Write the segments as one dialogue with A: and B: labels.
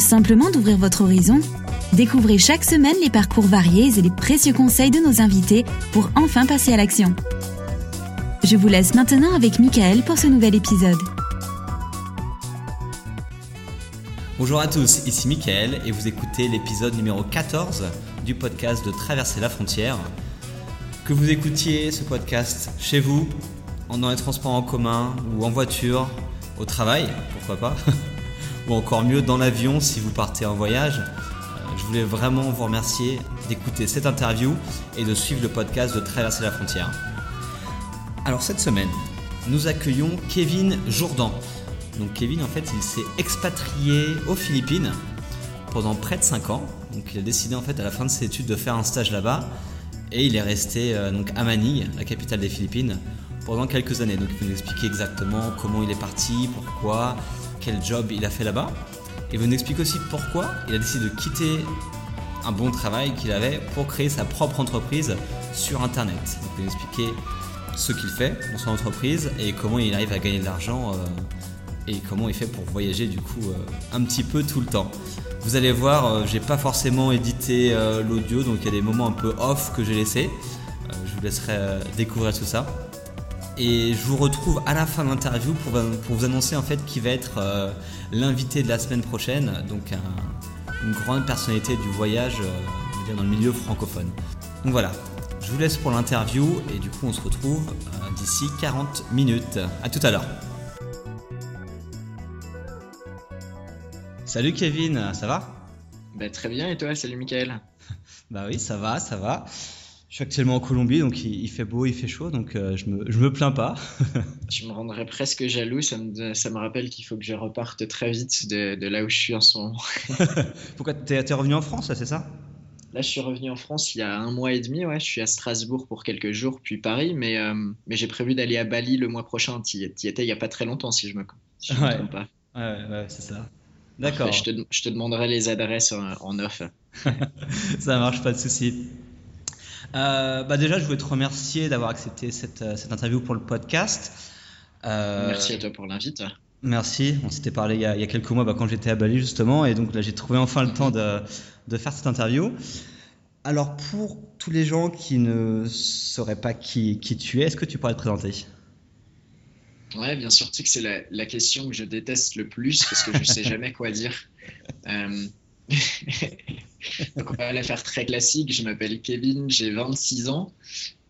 A: simplement d'ouvrir votre horizon Découvrez chaque semaine les parcours variés et les précieux conseils de nos invités pour enfin passer à l'action. Je vous laisse maintenant avec Michael pour ce nouvel épisode.
B: Bonjour à tous, ici Michael et vous écoutez l'épisode numéro 14 du podcast de Traverser la frontière. Que vous écoutiez ce podcast chez vous, dans les transports en commun ou en voiture, au travail, pourquoi pas, ou encore mieux dans l'avion si vous partez en voyage, je voulais vraiment vous remercier d'écouter cette interview et de suivre le podcast de Traverser la frontière. Alors cette semaine, nous accueillons Kevin Jourdan. Donc Kevin en fait il s'est expatrié aux Philippines pendant près de 5 ans. Donc il a décidé en fait à la fin de ses études de faire un stage là-bas et il est resté euh, donc à Manille, la capitale des Philippines, pendant quelques années. Donc il nous expliquer exactement comment il est parti, pourquoi, quel job il a fait là-bas. Et vous nous expliquer aussi pourquoi il a décidé de quitter un bon travail qu'il avait pour créer sa propre entreprise sur Internet. Il nous expliquer ce qu'il fait dans son entreprise et comment il arrive à gagner de l'argent euh, et comment il fait pour voyager du coup euh, un petit peu tout le temps. Vous allez voir, euh, j'ai pas forcément édité l'audio, donc il y a des moments un peu off que j'ai laissé. je vous laisserai découvrir tout ça. Et je vous retrouve à la fin de l'interview pour, vous annoncer en fait qui va être euh, l'invité de la semaine prochaine, donc une grande personnalité du voyage euh, dans le milieu francophone. Donc voilà, je vous laisse pour l'interview et du coup on se retrouve euh, d'ici 40 minutes. A tout à l'heure. Salut Kevin, ça va?
C: Bah, Très bien et toi, salut Michael
B: Bah oui, ça va, ça va. Je suis actuellement en Colombie, donc il, fait beau, il fait chaud, donc euh, je, me, je me plains pas.
C: tu me rendrais presque jaloux, ça me, ça me rappelle qu'il faut que je reparte très vite de, de, là où je suis en ce moment.
B: Pourquoi tu es, revenu en France, là, c'est ça?
C: Là, je suis revenu en France il y a un mois et demi, ouais. Je suis à Strasbourg pour quelques jours, puis Paris, mais, euh, mais j'ai prévu d'aller à Bali le mois prochain. Tu y étais il n'y a pas très longtemps, si je me, si
B: me trompe pas. Ouais, ouais, c'est ça. D'accord.
C: Je te, je te, demanderai les adresses en, en off.
B: ça marche, pas de souci. Euh, bah déjà, je voulais te remercier d'avoir accepté cette, euh, cette, interview pour le podcast.
C: Euh, merci à toi pour l'invite.
B: Merci. On s'était parlé il y, a, il y, a, quelques mois bah, quand j'étais à Bali justement, et donc là j'ai trouvé enfin le temps de, de, faire cette interview. Alors pour tous les gens qui ne sauraient pas qui, qui tu es, est-ce que tu pourrais te présenter?
C: Ouais, bien sûr. Tu sais que c'est la, la, question que je déteste le plus parce que je sais jamais quoi dire. Euh, Donc on va la faire très classique. Je m'appelle Kevin, j'ai 26 ans.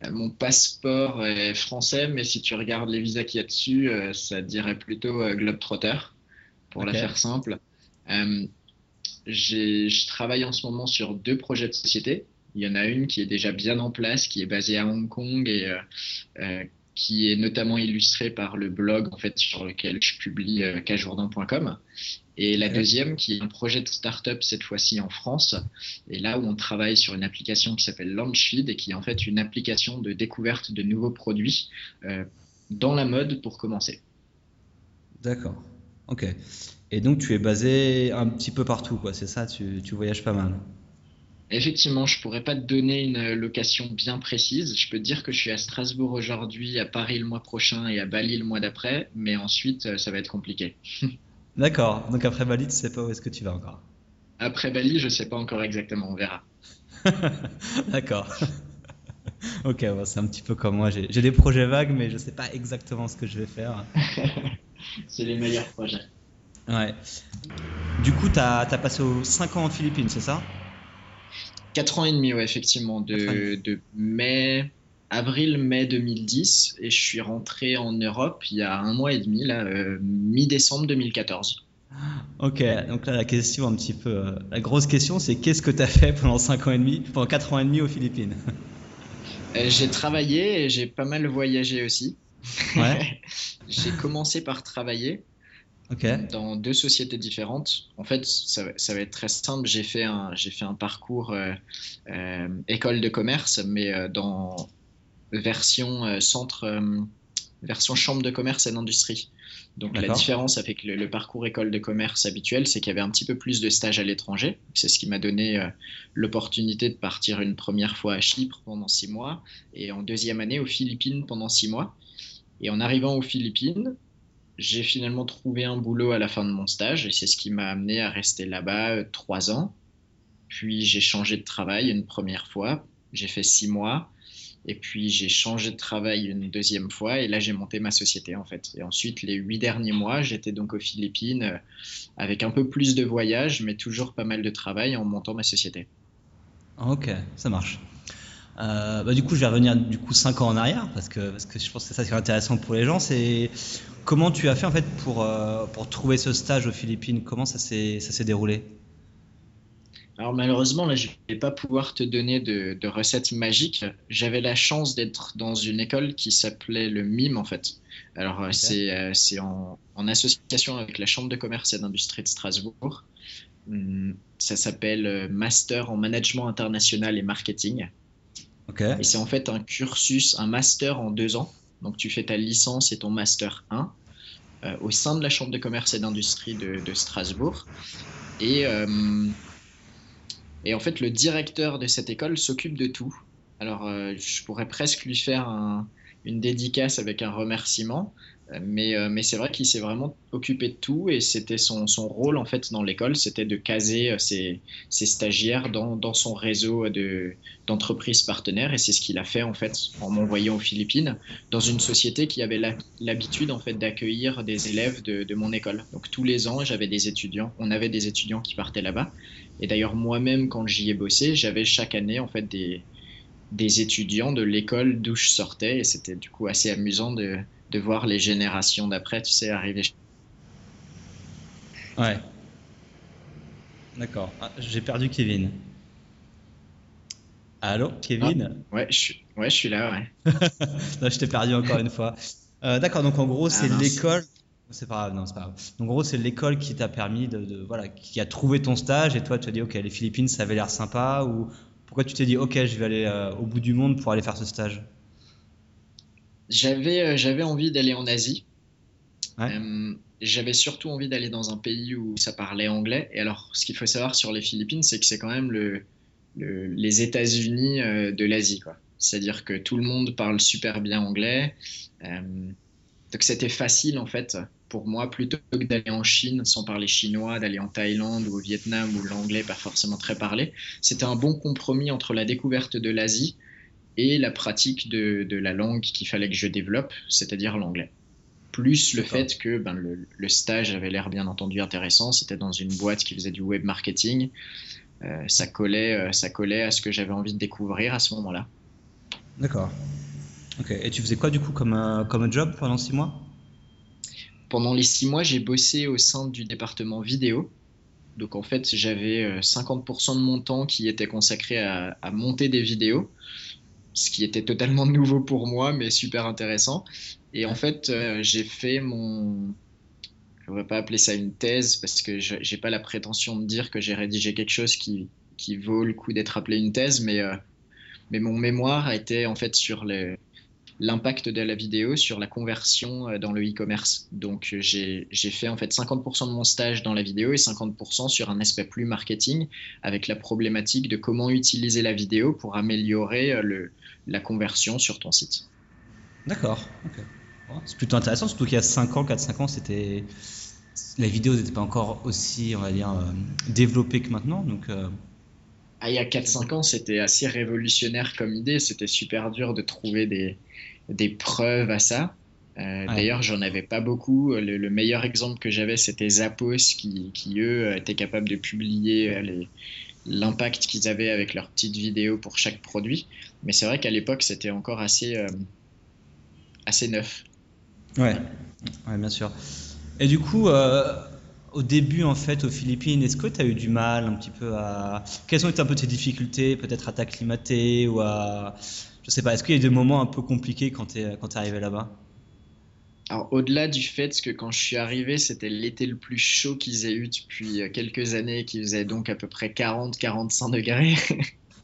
C: Euh, mon passeport est français, mais si tu regardes les visas qu'il y a dessus, euh, ça dirait plutôt euh, Globetrotter, pour la faire simple. je travaille en ce moment sur deux projets de société. Il y en a une qui est déjà bien en place, qui est basée à Hong Kong et qui est notamment illustrée par le blog en fait sur lequel je publie euh. Et la deuxième, qui est un projet de start-up cette fois-ci en France, et là où on travaille sur une application qui s'appelle Launchfeed et qui est en fait une application de découverte de nouveaux produits euh, dans la mode pour commencer.
B: D'accord. Ok. Et donc tu es basé un petit peu partout, quoi. C'est ça tu, tu voyages pas mal.
C: Effectivement, je pourrais pas te donner une location bien précise. Je peux te dire que je suis à Strasbourg aujourd'hui, à Paris le mois prochain et à Bali le mois d'après, mais ensuite euh, ça va être compliqué.
B: D'accord. Donc après Bali, tu sais pas où est-ce que tu vas encore
C: Après Bali, je sais pas encore exactement. On verra.
B: D'accord. ok, c'est un petit peu comme moi. J'ai des projets vagues, mais je sais pas exactement ce que je vais faire.
C: c'est les meilleurs projets.
B: Ouais. Du coup, tu as, as, passé 5 ans en Philippines, c'est ça?
C: 4 ans et demi, ouais, effectivement, de, de mai, avril-mai 2010, et je suis rentré en Europe il y a un mois et demi, là, euh, mi-décembre 2014.
B: Ok, donc là la question un petit peu, euh, la grosse question c'est qu'est-ce que tu as fait pendant 5 ans et demi, pendant 4 ans et demi aux Philippines?
C: Euh, J'ai travaillé et j'ai pas mal voyagé aussi. Ouais. j'ai commencé par travailler dans deux sociétés différentes. En fait, ça, ça va être très simple. J'ai fait un, j'ai fait un parcours euh, école de commerce, mais dans version centre, version chambre de commerce et d'industrie. Donc la différence avec le, parcours école de commerce habituel, c'est qu'il y avait un petit peu plus de stages à l'étranger. C'est ce qui m'a donné l'opportunité de partir une première fois à Chypre pendant six mois et en deuxième année aux Philippines pendant six mois. Et en arrivant aux Philippines, j'ai finalement trouvé un boulot à la fin de mon stage et c'est ce qui m'a amené à rester là-bas euh, trois ans. Puis j'ai changé de travail une première fois, j'ai fait six mois. Et puis j'ai changé de travail une deuxième fois et là j'ai monté ma société en fait. Et ensuite les huit derniers mois j'étais donc aux Philippines euh, avec un peu plus de voyages mais toujours pas mal de travail en montant ma société.
B: Ok, ça marche. Euh, bah, du coup, je vais revenir du coup 5 ans en arrière parce que, parce que je pense que c'est ça qui est intéressant pour les gens. C'est comment tu as fait en fait pour, euh, pour trouver ce stage aux Philippines? Comment ça s'est déroulé?
C: Alors malheureusement, là, je ne vais pas pouvoir te donner de, de recettes magiques. J'avais la chance d'être dans une école qui s'appelait le MIM, en fait. Alors euh, c'est en, en, association avec la Chambre de commerce et d'industrie de Strasbourg. Hum, ça s'appelle Master en Management International et Marketing. Et c'est en fait un cursus, un master en deux ans. Donc tu fais ta licence et ton master 1 euh, au sein de la Chambre de commerce et d'industrie de, Strasbourg. Et, euh, et en fait, le directeur de cette école s'occupe de tout. Alors, euh, je pourrais presque lui faire une dédicace avec un remerciement. Mais, euh, mais c'est vrai qu'il s'est vraiment occupé de tout et c'était son, son, rôle en fait dans l'école, c'était de caser euh, ses, stagiaires dans, dans, son réseau d'entreprises partenaires et c'est ce qu'il a fait en fait en m'envoyant aux Philippines dans une société qui avait l'habitude en fait d'accueillir des élèves de, de, mon école. Donc tous les ans, j'avais des étudiants, on avait des étudiants qui partaient là-bas et d'ailleurs moi-même quand j'y ai bossé, j'avais chaque année en fait des, des étudiants de l'école d'où je sortais et c'était du coup assez amusant de de voir les générations d'après, tu sais, arriver.
B: Ouais. D'accord. Ah, j'ai perdu Kevin. Allô, Kevin?
C: Ah, ouais, je suis... ouais, je suis là, ouais.
B: non, je t'ai perdu encore une fois. Euh, d'accord, donc en gros, ah, c'est l'école. C'est pas grave, non, c'est pas grave. Donc, en gros, c'est l'école qui t'a permis de, voilà, qui a trouvé ton stage et toi, tu as dit, ok, les Philippines, ça avait l'air sympa ou pourquoi tu t'es dit, ok, je vais aller euh, au bout du monde pour aller faire ce stage?
C: J'avais, euh, j'avais envie d'aller en Asie. Euh, j'avais surtout envie d'aller dans un pays où ça parlait anglais. Et alors, ce qu'il faut savoir sur les Philippines, c'est que c'est quand même le, les États-Unis de l'Asie. C'est-à-dire que tout le monde parle super bien anglais. donc, c'était facile, en fait, pour moi, plutôt que d'aller en Chine sans parler chinois, d'aller en Thaïlande ou au Vietnam où l'anglais n'est pas forcément très parlé. C'était un bon compromis entre la découverte de l'Asie et la pratique de, la langue qu'il fallait que je développe, c'est-à-dire l'anglais. Plus le fait que ben, le, stage avait l'air bien entendu intéressant, c'était dans une boîte qui faisait du web marketing, euh, ça, collait, euh, ça collait à ce que j'avais envie de découvrir à ce moment-là.
B: D'accord. Ok. Et tu faisais quoi du coup comme, comme job pendant six mois?
C: Pendant les six mois, j'ai bossé au sein du département vidéo. Donc en fait, j'avais 50% euh, de mon temps qui était consacré à, monter des vidéos ce qui était totalement nouveau pour moi, mais super intéressant. Et en fait, euh, j'ai fait mon. Je ne vais pas appeler ça une thèse parce que je n'ai pas la prétention de dire que j'ai rédigé quelque chose qui, vaut le coup d'être appelé une thèse, mais, euh, mais mon mémoire a été en fait sur l'impact de la vidéo sur la conversion euh, dans le e-commerce. Donc j'ai fait en fait 50% de mon stage dans la vidéo et 50% sur un aspect plus marketing avec la problématique de comment utiliser la vidéo pour améliorer le, la conversion sur ton site.
B: D'accord. c'est plutôt intéressant, surtout qu'il y a 5 ans, 4-5 ans, c'était la vidéo n'était pas encore aussi, on va dire, euh, développée que maintenant. Donc, euh,
C: ah, il y a 4-5 ans, c'était assez révolutionnaire comme idée. C'était super dur de trouver des, des preuves à ça. Euh, d'ailleurs, j'en avais pas beaucoup. Le, meilleur exemple que j'avais, c'était Zappos, qui, qui, eux, étaient capables de publier les, l'impact qu'ils avaient avec leurs petites vidéos pour chaque produit. Mais c'est vrai qu'à l'époque, c'était encore assez, euh, assez neuf.
B: Ouais. ouais, bien sûr. Et du coup, euh, au début, en fait, aux Philippines, est-ce que tu as eu du mal un petit peu à. Quelles ont été un peu tes difficultés, peut-être à t'acclimater ou à. Je sais pas, est-ce qu'il y a eu des moments un peu compliqués quand tu es, quand es arrivé là-bas?
C: Alors, au-delà du fait que quand je suis arrivé, c'était l'été le plus chaud qu'ils aient eu depuis euh, quelques années, qui faisait donc à peu près 40-45 degrés.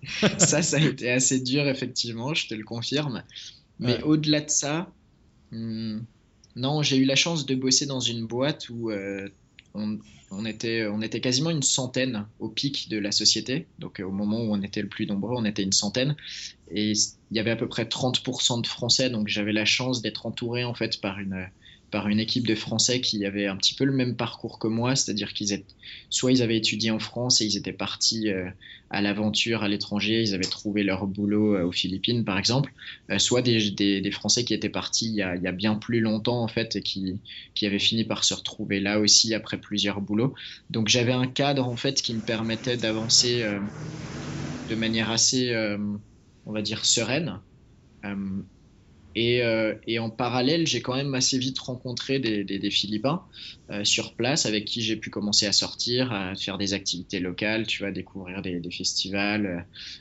C: ça, ça a été assez dur, effectivement, je te le confirme. Mais au-delà de ça, hmm, non, j'ai eu la chance de bosser dans une boîte où euh, on, était, on était quasiment une centaine au pic de la société. Donc, au moment où on était le plus nombreux, on était une centaine. Et il y avait à peu près 30% de Français. Donc, j'avais la chance d'être entouré, en fait, par une, par une équipe de Français qui avaient un petit peu le même parcours que moi, c'est-à-dire qu'ils étaient, soit ils avaient étudié en France et ils étaient partis euh, à l'aventure à l'étranger, ils avaient trouvé leur boulot euh, aux Philippines par exemple, soit des, des, Français qui étaient partis il y, a, il y, a, bien plus longtemps en fait et qui, qui avaient fini par se retrouver là aussi après plusieurs boulots. Donc j'avais un cadre en fait qui me permettait d'avancer de manière assez, on va dire, sereine. Euh, et, en parallèle, j'ai quand même assez vite rencontré des, Philippins euh, sur place avec qui j'ai pu commencer à sortir, à faire des activités locales, tu vois, découvrir des, festivals, euh,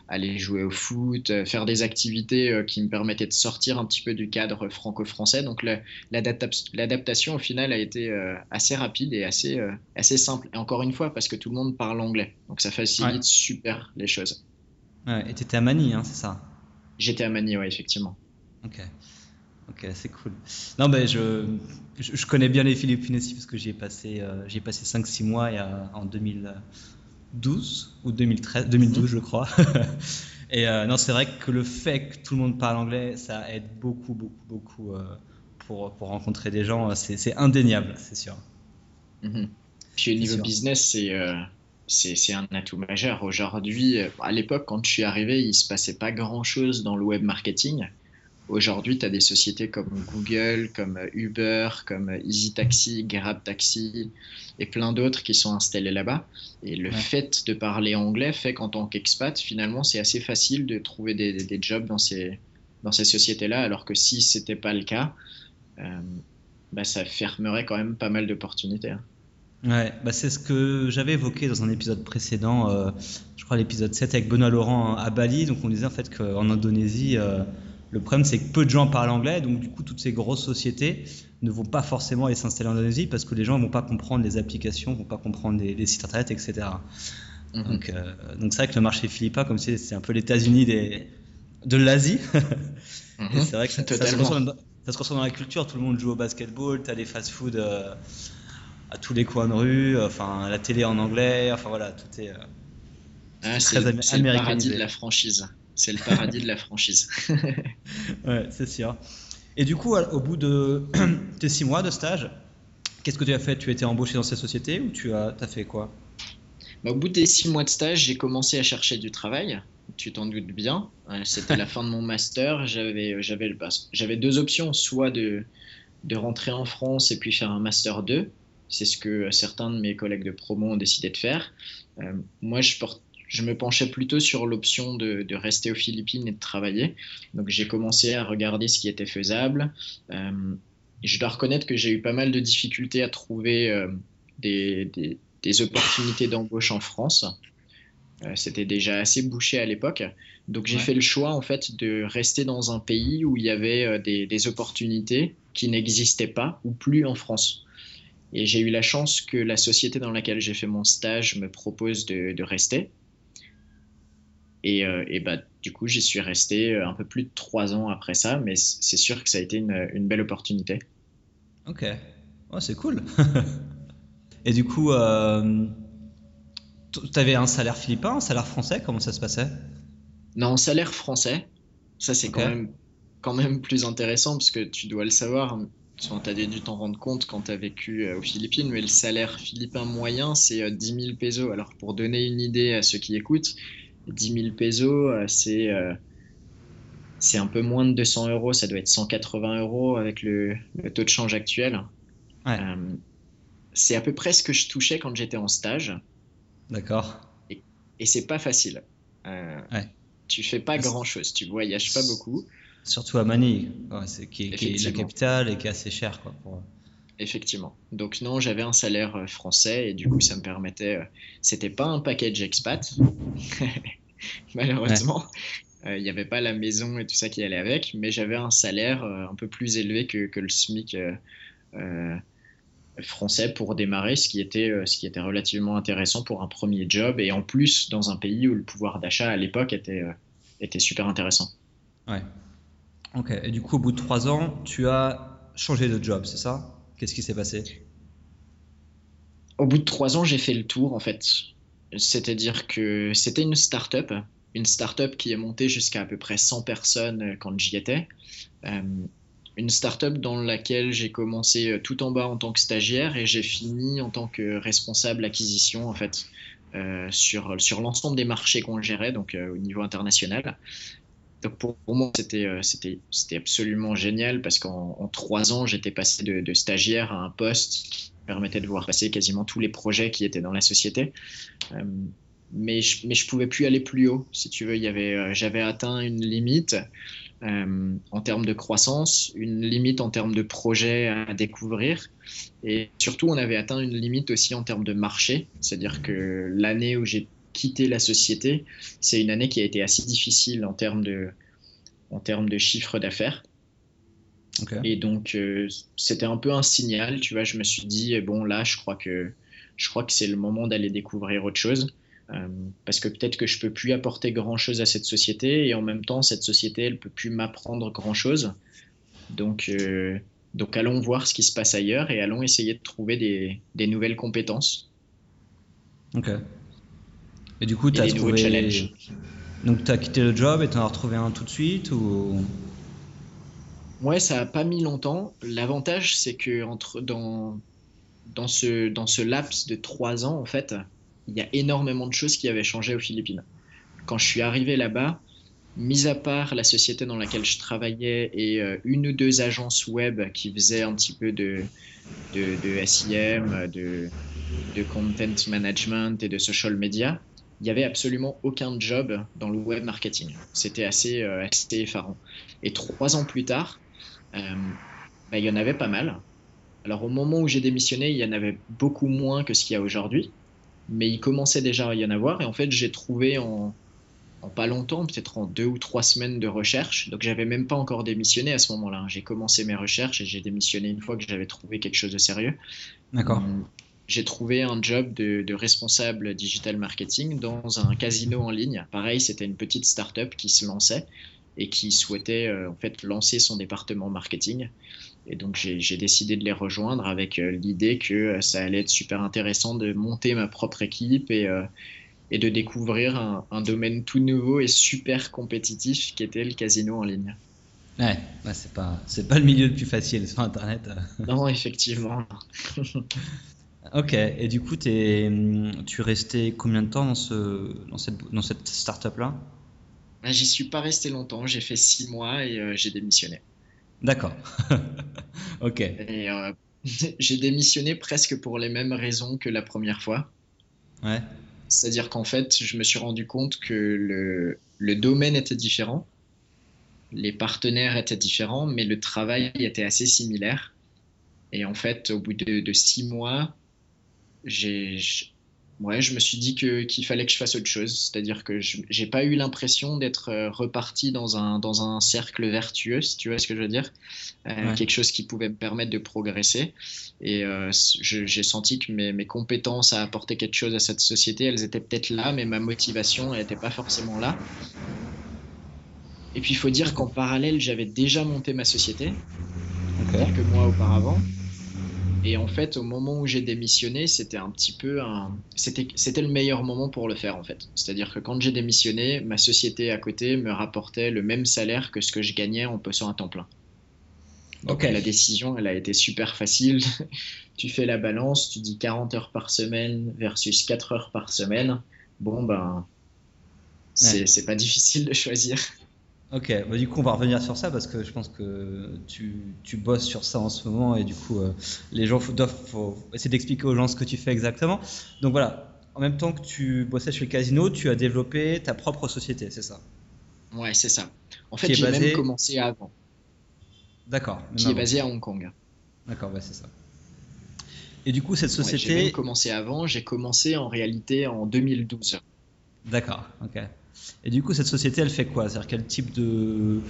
C: aller jouer au foot, faire des activités qui me permettaient de sortir un petit peu du cadre franco-français. Donc l'adaptation au final a été assez rapide et assez, assez simple. Et encore une fois, parce que tout le monde parle anglais. Donc ça facilite super les choses.
B: Ouais, et tu étais à Manille, hein, c'est ça?
C: J'étais à Manille, oui, effectivement.
B: Ok. Ok, c'est cool. Non, mais je, je, connais bien les Philippines aussi parce que j'y ai passé, euh, j'ai passé 5-6 mois en 2012 ou 2013, 2012 mhm. je crois. Et euh, non, c'est vrai que le fait que tout le monde parle anglais, ça aide beaucoup, beaucoup, beaucoup euh, pour, pour, rencontrer des gens. C'est indéniable, c'est sûr.
C: Mhm. Puis au niveau business, c'est c'est un atout majeur. Aujourd'hui, à l'époque, quand je suis arrivé, il se passait pas grand-chose dans le web marketing. Aujourd'hui, tu as des sociétés comme Google, comme Uber, comme Easy Taxi, Grab Taxi et plein d'autres qui sont installés là-bas. Et le fait de parler anglais fait qu'en tant qu'expat, finalement, c'est assez facile de trouver des, des, jobs dans ces, dans ces sociétés-là, alors que si ce n'était pas le cas, euh, bah, ça fermerait quand même pas mal d'opportunités. Hein.
B: Ouais, bah c'est ce que j'avais évoqué dans un épisode précédent, euh, je crois l'épisode 7 avec Benoît Laurent à Bali. Donc on disait en fait qu'en Indonésie, euh, le problème, c'est que peu de gens parlent anglais, donc du coup, toutes ces grosses sociétés ne vont pas forcément aller s'installer en Indonésie parce que les gens ne vont pas comprendre les applications, ne vont pas comprendre les, sites internet, etc. Mhm. Donc, euh, donc c'est vrai que le marché philippin, comme si c'est un peu les États-Unis de l'Asie. Mhm. c'est vrai que ça, se ressent dans, la culture. Tout le monde joue au basketball, tu as des fast-food euh, à tous les coins de rue, enfin la télé en anglais, enfin voilà, tout est. Euh,
C: ah, c'est le paradis de la franchise. C'est le paradis de la franchise.
B: ouais, c'est sûr. Et du coup, au bout de tes six mois de stage, qu'est-ce que tu as fait? Tu as été embauché dans cette société ou tu as, as fait quoi?
C: Bah, Au bout des six mois de stage, j'ai commencé à chercher du travail. Tu t'en doutes bien. C'était la fin de mon master. J'avais, j'avais, j'avais deux options, soit de, de rentrer en France et puis faire un master 2. C'est ce que certains de mes collègues de promo ont décidé de faire. Euh, moi, je porte je me penchais plutôt sur l'option de, rester aux Philippines et de travailler. Donc j'ai commencé à regarder ce qui était faisable. Euh, je dois reconnaître que j'ai eu pas mal de difficultés à trouver euh, des, opportunités d'embauche en France. Euh, c'était déjà assez bouché à l'époque. Donc j'ai fait le choix en fait de rester dans un pays où il y avait des, opportunités qui n'existaient pas ou plus en France. Et j'ai eu la chance que la société dans laquelle j'ai fait mon stage me propose de rester. Euh, et, bah, du coup, j'y suis resté euh, un peu plus de trois ans après ça, mais c'est sûr que ça a été une, belle opportunité.
B: Ok, oh, c'est cool. et du coup, euh, tu avais un salaire philippin, un salaire français Comment ça se passait?
C: Non, salaire français. Ça, c'est quand, même, quand même plus intéressant parce que tu dois le savoir. Tu as dû t'en rendre compte quand tu as vécu aux Philippines, mais le salaire philippin moyen, c'est 10 000 pesos. Alors, pour donner une idée à ceux qui écoutent, 10 000 pesos, euh, c'est euh, c'est un peu moins de 200 euros, ça doit être 180 euros avec le, taux de change actuel. Euh, c'est à peu près ce que je touchais quand j'étais en stage.
B: D'accord.
C: Et, et c'est pas facile. Euh, ouais. Tu fais pas grand chose, tu voyages pas beaucoup.
B: Surtout à Manille, qui, est, la capitale et qui est assez cher. Quoi, pour...
C: Effectivement. Donc non, j'avais un salaire euh, français et du coup ça me permettait. Euh, c'était pas un package expat, malheureusement. Euh, il n'y avait pas la maison et tout ça qui allait avec, mais j'avais un salaire un peu plus élevé que, que le SMIC français pour démarrer, ce qui, était, ce qui était relativement intéressant pour un premier job et en plus dans un pays où le pouvoir d'achat à l'époque était, était super intéressant.
B: Ouais. Ok. Et du coup, au bout de trois ans, tu as changé de job, c'est ça? Qu'est-ce qui s'est passé?
C: Au bout de trois ans, j'ai fait le tour en fait. C'est-à-dire que c'était une start-up, une start-up qui est montée jusqu'à à peu près 100 personnes quand j'y étais. Euh, une startup dans laquelle j'ai commencé euh, tout en bas en tant que stagiaire et j'ai fini en tant que responsable acquisition en fait euh, sur, sur l'ensemble des marchés qu'on gérait donc au niveau international. Donc pour, moi c'était c'était absolument génial parce qu'en trois ans j'étais passé de, stagiaire à un poste qui permettait de voir passer quasiment tous les projets qui étaient dans la société mais je, mais je pouvais plus aller plus haut. Si tu veux, il y avait, euh, j'avais atteint une limite euh, en termes de croissance, une limite en termes de projets à découvrir, et surtout, on avait atteint une limite aussi en termes de marché. C'est-à-dire que l'année où j'ai quitté la société, c'est une année qui a été assez difficile en termes de, en termes de chiffre d'affaires. Et donc, euh, c'était un peu un signal, tu vois. Je me suis dit, bon, là, je crois que, je crois que c'est le moment d'aller découvrir autre chose. Euh, parce que peut-être que je peux plus apporter grand chose à cette société et en même temps cette société elle peut plus m'apprendre grand chose donc euh, donc allons voir ce qui se passe ailleurs et allons essayer de trouver des, des nouvelles compétences
B: ok et du coup tu as trouvé donc tu as quitté le job et tu en as retrouvé un tout de suite ou?
C: Ouais ça a pas mis longtemps. L'avantage c'est que entre dans dans ce dans ce laps de trois ans en fait il y a énormément de choses qui avaient changé aux Philippines. Quand je suis arrivé là-bas, mis à part la société dans laquelle je travaillais et euh, une ou deux agences web qui faisaient un petit peu de, de, de SIM, de, de, content management et de social media, il n'y avait absolument aucun job dans le web marketing. C'était assez, euh, assez effarant. Et trois ans plus tard, euh, bah, il y en avait pas mal. Alors au moment où j'ai démissionné, il y en avait beaucoup moins que ce qu'il y a aujourd'hui mais il commençait déjà à y en avoir. Et en fait, j'ai trouvé en, pas longtemps, peut-être en deux ou trois semaines de recherche, donc j'avais même pas encore démissionné à ce moment-là. J'ai commencé mes recherches et j'ai démissionné une fois que j'avais trouvé quelque chose de sérieux.
B: D'accord.
C: Euh, j'ai trouvé un job de, responsable digital marketing dans un casino en ligne. Pareil, c'était une petite start-up qui se lançait et qui souhaitait euh, en fait lancer son département marketing. Et donc j'ai décidé de les rejoindre avec euh, l'idée que euh, ça allait être super intéressant de monter ma propre équipe et, euh, et de découvrir un, domaine tout nouveau et super compétitif qui était le casino en ligne.
B: Ouais, bah c'est pas c'est pas le milieu le plus facile sur internet.
C: non, effectivement.
B: ok, et du coup es, tu restais combien de temps dans ce dans cette dans cette startup là
C: bah, J'y suis pas resté longtemps, j'ai fait six mois et j'ai démissionné.
B: D'accord. ok.
C: Et euh, j'ai démissionné presque pour les mêmes raisons que la première fois.
B: Ouais.
C: C'est-à-dire qu'en fait, je me suis rendu compte que le, le domaine était différent, les partenaires étaient différents, mais le travail était assez similaire. Et en fait, au bout de, de six mois, j'ai ouais, je me suis dit que, qu'il fallait que je fasse autre chose. C'est-à-dire que je n'ai pas eu l'impression d'être euh, reparti dans un, dans un cercle vertueux, si tu vois ce que je veux dire. Euh, quelque chose qui pouvait me permettre de progresser. Et euh, j'ai senti que mes, mes, compétences à apporter quelque chose à cette société, elles étaient peut-être là, mais ma motivation, elle n'était pas forcément là. Et puis il faut dire qu'en parallèle, j'avais déjà monté ma société, quelques mois auparavant. Et en fait, au moment où j'ai démissionné, c'était un petit peu un. C'était, le meilleur moment pour le faire, en fait. C'est-à-dire que quand j'ai démissionné, ma société à côté me rapportait le même salaire que ce que je gagnais en posant à temps plein. Donc la décision, elle a été super facile. tu fais la balance, tu dis 40 heures par semaine versus 4 heures par semaine. Bon, ben, c'est, c'est pas difficile de choisir.
B: Ok, bah, du coup on va revenir sur ça parce que je pense que tu, tu bosses sur ça en ce moment et du coup euh, les gens doivent faut essayer d'expliquer aux gens ce que tu fais exactement. Donc voilà, en même temps que tu bossais chez le casino, tu as développé ta propre société, c'est ça?
C: Ouais, c'est ça. En fait, j'ai même commencé avant.
B: D'accord.
C: Qui est basé à Hong Kong.
B: D'accord, ouais, c'est ça. Et du coup, cette société.
C: j'ai même commencé avant, j'ai commencé en réalité en 2012.
B: D'accord, ok. Et du coup, cette société, elle fait quoi? C'est-à-dire quel type de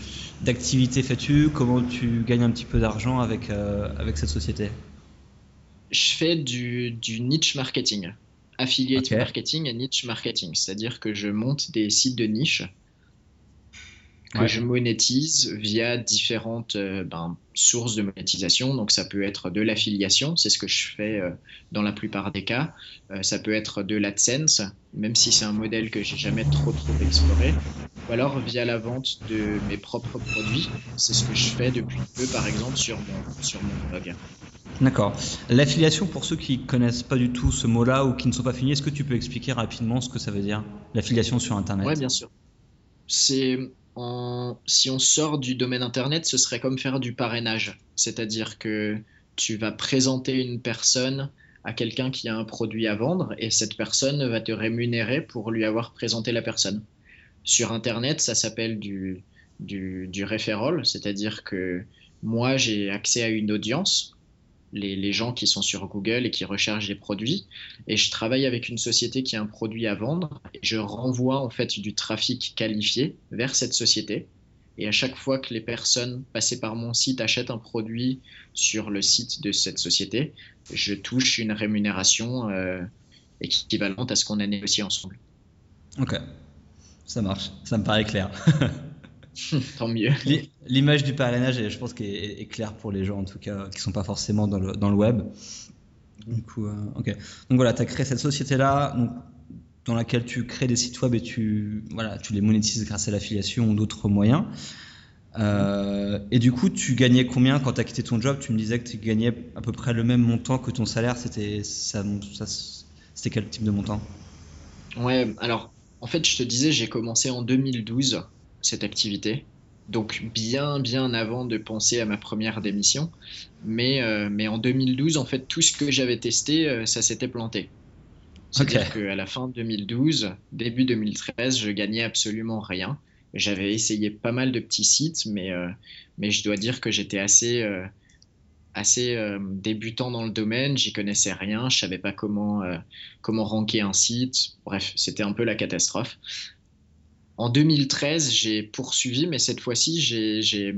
B: d'activité fais-tu? Comment tu gagnes un petit peu d'argent avec euh, avec cette société?
C: Je fais du, du niche marketing, affiliate marketing et niche marketing. C'est-à-dire que je monte des sites de niche que je monétise via différentes euh, ben, sources de monétisation. Donc ça peut être de l'affiliation, c'est ce que je fais euh, dans la plupart des cas. Euh, ça peut être de l'AdSense, même si c'est un modèle que j'ai jamais trop trop exploré. ou alors via la vente de mes propres produits. C'est ce que je fais depuis peu, par exemple, sur mon, sur mon blog.
B: D'accord. L'affiliation, pour ceux qui connaissent pas du tout ce mot-là ou qui ne sont pas finis, est-ce que tu peux expliquer rapidement ce que ça veut dire, l'affiliation sur Internet?
C: Oui, bien sûr. C'est si on sort du domaine Internet, ce serait comme faire du parrainage. C'est-à-dire que tu vas présenter une personne à quelqu'un qui a un produit à vendre et cette personne va te rémunérer pour lui avoir présenté la personne. Sur Internet, ça s'appelle du, du, du c'est-à-dire que moi, j'ai accès à une audience, les, gens qui sont sur Google et qui recherchent des produits, et je travaille avec une société qui a un produit à vendre, et je renvoie en fait du trafic qualifié vers cette société. Et à chaque fois que les personnes passées par mon site achètent un produit sur le site de cette société, je touche une rémunération euh, équivalente à ce qu'on a négocié ensemble.
B: Ok. Ça marche, ça me paraît clair.
C: Tant mieux.
B: L'image du parrainage, je pense qu'elle est, claire pour les gens, en tout cas, qui ne sont pas forcément dans le, dans le web. Du coup, euh, ok. Donc voilà, tu as créé cette société-là, dans laquelle tu crées des sites web et tu, voilà, tu les monétises grâce à l'affiliation ou d'autres moyens. Euh, et du coup, tu gagnais combien quand tu as quitté ton job? Tu me disais que tu gagnais à peu près le même montant que ton salaire. C'était ça, ça c'était quel type de montant?
C: Ouais, alors en fait, je te disais, j'ai commencé en 2012 cette activité. Donc bien, bien avant de penser à ma première démission. Mais, euh, mais en 2012, en fait, tout ce que j'avais testé, euh, ça s'était planté. C'est-à-dire qu'à la fin 2012, début 2013, je gagnais absolument rien. J'avais essayé pas mal de petits sites, mais, euh, mais je dois dire que j'étais assez assez débutant dans le domaine, j'y connaissais rien, je savais pas comment, comment ranker un site, bref, c'était un peu la catastrophe. En 2013, j'ai poursuivi, mais cette fois-ci, j'ai,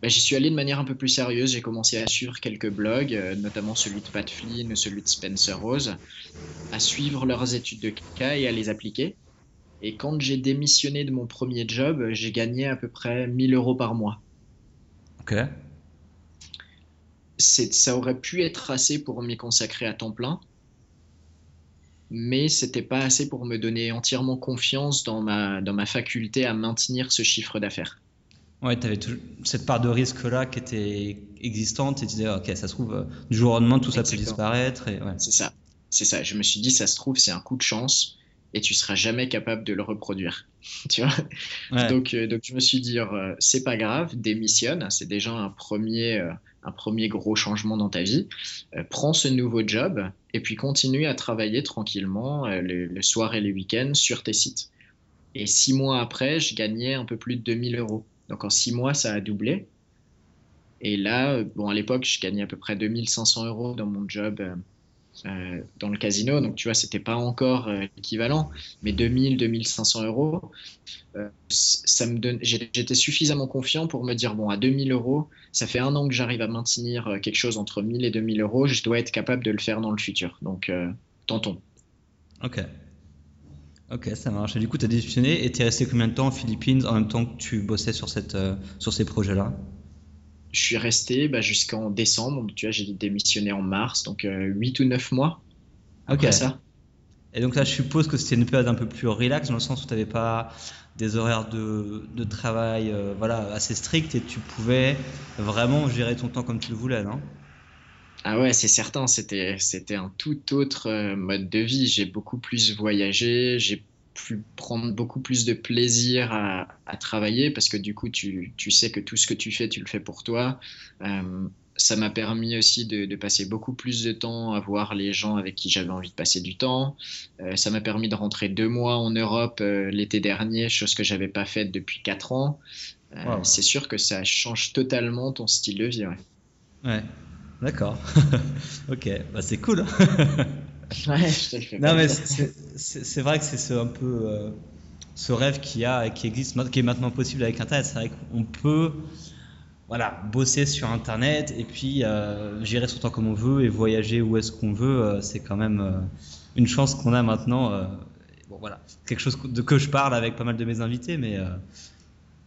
C: bah, j'y suis allé de manière un peu plus sérieuse. J'ai commencé à suivre quelques blogs, euh, notamment celui de Pat Flynn, celui de Spencer Rose, à suivre leurs études de cas et à les appliquer. Et quand j'ai démissionné de mon premier job, j'ai gagné à peu près 1000 euros par mois.
B: Ok
C: ça aurait pu être assez pour m'y consacrer à temps plein, mais c'était pas assez pour me donner entièrement confiance dans ma, dans ma faculté à maintenir ce chiffre d'affaires.
B: Ouais, tu avais cette part de risque-là qui était existante et tu disais, ok, ça se trouve, du jour au lendemain, tout ça peut disparaître.
C: C'est ça, c'est ça. Je me suis dit, ça se trouve, c'est un coup de chance et tu seras jamais capable de le reproduire. tu vois? Donc, euh, donc je me suis dit, euh, c'est pas grave, démissionne, c'est déjà un premier, euh, un premier gros changement dans ta vie. prends ce nouveau job et puis continue à travailler tranquillement le, soir et les week-ends sur tes sites. Et six mois après, je gagnais un peu plus de 2000 euros. Donc en six mois, ça a doublé. Et là, bon, à l'époque, je gagnais à peu près 2500 euros dans mon job euh, dans le casino. Donc, tu vois, c'était pas encore euh, l'équivalent, mais 2000, 2500 euros, euh, ça me donne, j'étais suffisamment confiant pour me dire bon, à 2000 euros, ça fait un an que j'arrive à maintenir quelque chose entre 1000 et 2000 euros, je dois être capable de le faire dans le futur. Donc, tentons.
B: Ok. Ok, ça marche. Et du coup, tu as démissionné et tu es resté combien de temps aux Philippines en même temps que tu bossais sur, cette, sur ces projets-là?
C: Je suis resté bah, jusqu'en décembre. Tu vois, j'ai démissionné en mars, donc euh, 8 ou 9 mois après ça.
B: Et donc là, je suppose que c'était une période un peu plus relax, dans le sens où tu n'avais pas des horaires de, de travail euh, voilà, assez stricts et tu pouvais vraiment gérer ton temps comme tu le voulais, non?
C: Ah ouais, c'est certain, c'était, c'était un tout autre euh, mode de vie. J'ai beaucoup plus voyagé, j'ai pu prendre beaucoup plus de plaisir à, travailler parce que du coup, tu, sais que tout ce que tu fais, tu le fais pour toi. Euh, ça m'a permis aussi de, passer beaucoup plus de temps à voir les gens avec qui j'avais envie de passer du temps. Euh, ça m'a permis de rentrer deux mois en Europe euh, l'été dernier, chose que j'avais pas faite depuis quatre ans. C'est sûr que ça change totalement ton style de vie.
B: Ouais, ouais. d'accord. ok, bah, c'est cool. Non, mais c'est vrai que c'est un peu euh, ce rêve qui a, qui existe, qui est maintenant possible avec Internet. C'est vrai qu'on peut voilà, bosser sur Internet et puis euh, gérer son temps comme on veut et voyager où est-ce qu'on veut. Euh, c'est quand même une chance qu'on a maintenant. bon, voilà, quelque chose de que je parle avec pas mal de mes invités, mais,